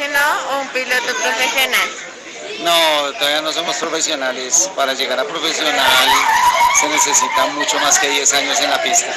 apasionado o un piloto profesional? No, todavía no somos profesionales. Para llegar a profesional se necesita mucho más que 10 años en la pista.